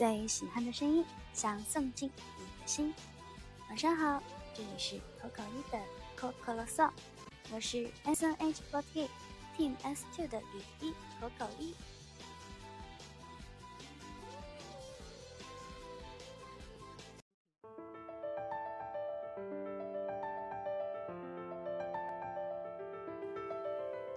最喜欢的声音，想送进你的心。晚上好，这里是口口一的口口啰嗦，我是 S N H forty Team S two 的雨一口口一。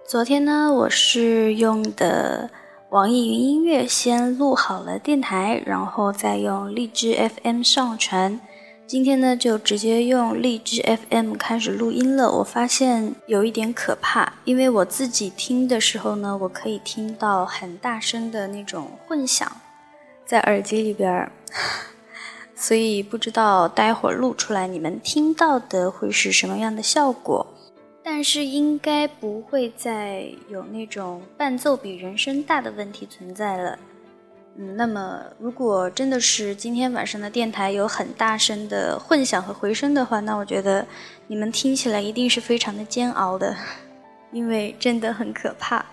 昨天呢，我是用的网易云音乐先录好了电台，然后再用荔枝 FM 上传。今天呢，就直接用荔枝 FM 开始录音了。我发现有一点可怕，因为我自己听的时候呢，我可以听到很大声的那种混响在耳机里边儿，所以不知道待会儿录出来你们听到的会是什么样的效果。但是应该不会再有那种伴奏比人声大的问题存在了。嗯，那么如果真的是今天晚上的电台有很大声的混响和回声的话，那我觉得你们听起来一定是非常的煎熬的，因为真的很可怕。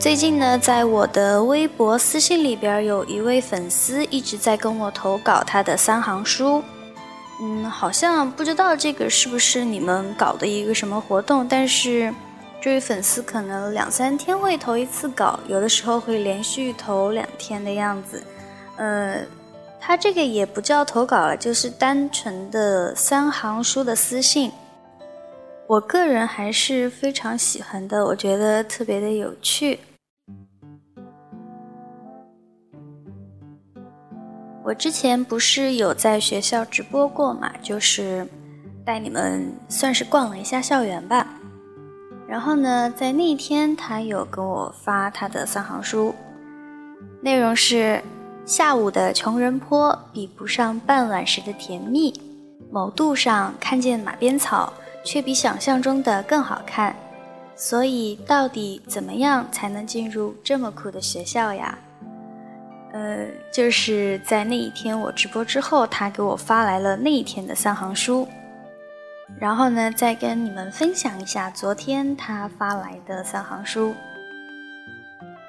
最近呢，在我的微博私信里边，有一位粉丝一直在跟我投稿他的三行书。嗯，好像不知道这个是不是你们搞的一个什么活动，但是这位粉丝可能两三天会投一次稿，有的时候会连续投两天的样子。呃，他这个也不叫投稿了，就是单纯的三行书的私信。我个人还是非常喜欢的，我觉得特别的有趣。我之前不是有在学校直播过嘛，就是带你们算是逛了一下校园吧。然后呢，在那天他有跟我发他的三行书，内容是：下午的穷人坡比不上傍晚时的甜蜜，某度上看见马鞭草，却比想象中的更好看。所以，到底怎么样才能进入这么酷的学校呀？呃，就是在那一天我直播之后，他给我发来了那一天的三行书，然后呢，再跟你们分享一下昨天他发来的三行书。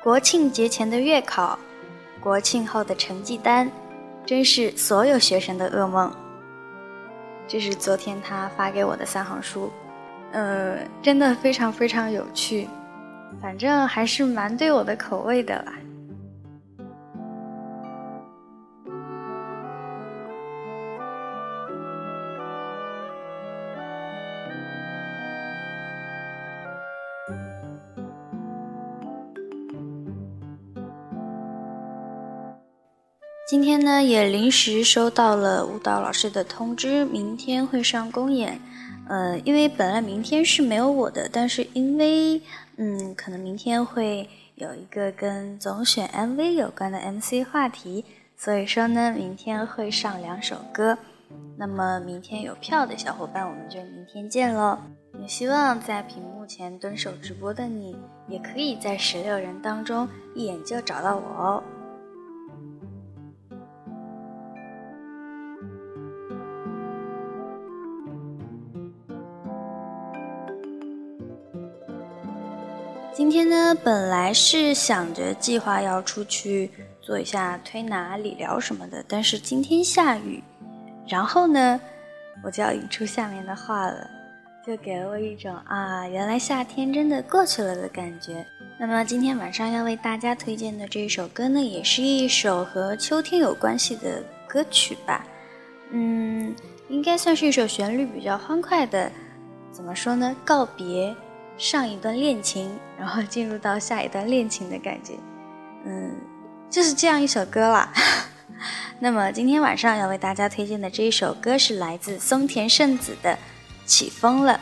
国庆节前的月考，国庆后的成绩单，真是所有学生的噩梦。这是昨天他发给我的三行书，呃，真的非常非常有趣，反正还是蛮对我的口味的啦。今天呢，也临时收到了舞蹈老师的通知，明天会上公演。呃，因为本来明天是没有我的，但是因为嗯，可能明天会有一个跟总选 MV 有关的 MC 话题，所以说呢，明天会上两首歌。那么明天有票的小伙伴，我们就明天见喽。也希望在屏幕前蹲守直播的你，也可以在十六人当中一眼就找到我哦。本来是想着计划要出去做一下推拿、理疗什么的，但是今天下雨，然后呢，我就要引出下面的话了，就给了我一种啊，原来夏天真的过去了的感觉。那么今天晚上要为大家推荐的这首歌呢，也是一首和秋天有关系的歌曲吧，嗯，应该算是一首旋律比较欢快的，怎么说呢？告别。上一段恋情，然后进入到下一段恋情的感觉，嗯，就是这样一首歌啦。那么今天晚上要为大家推荐的这一首歌是来自松田圣子的《起风了》。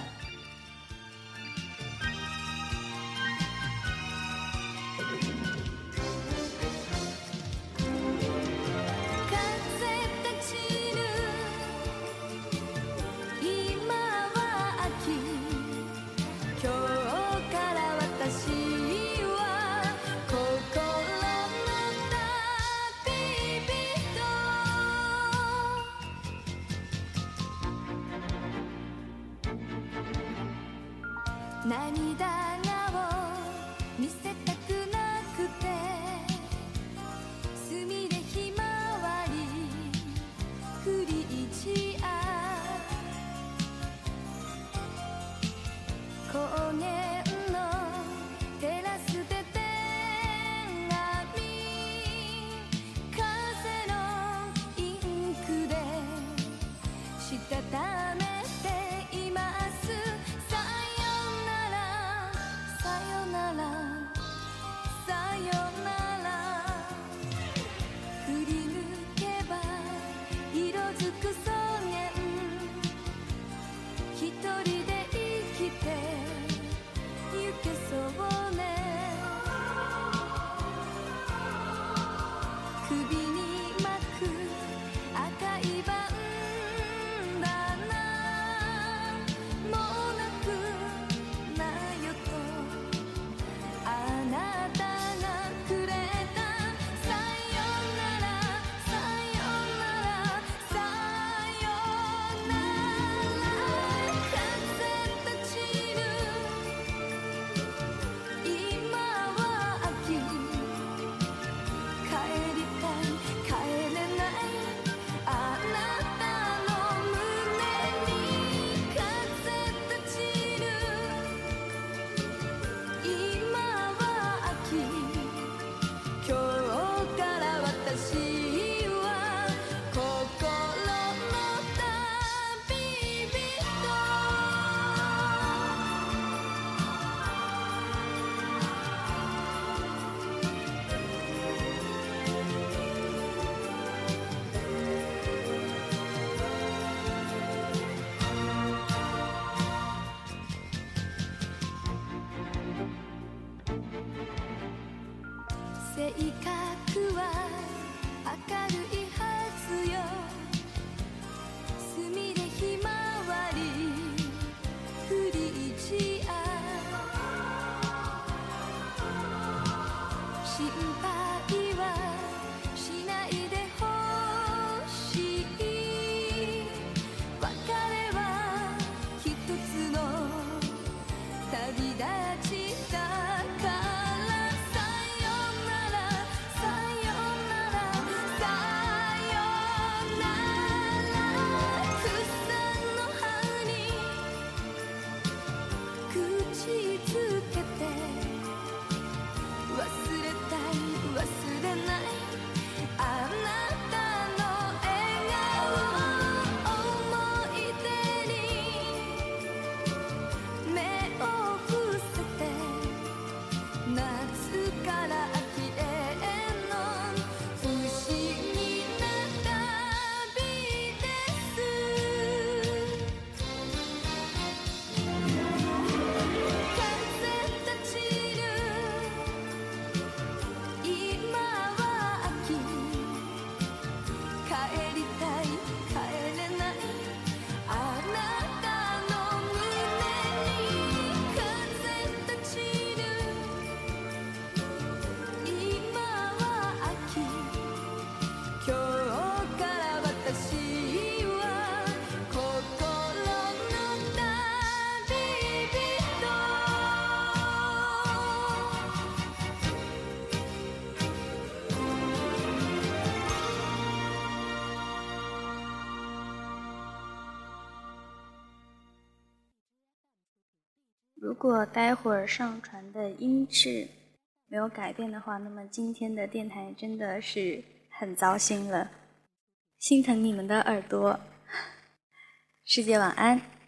如果待会儿上传的音质没有改变的话，那么今天的电台真的是很糟心了，心疼你们的耳朵。师姐晚安。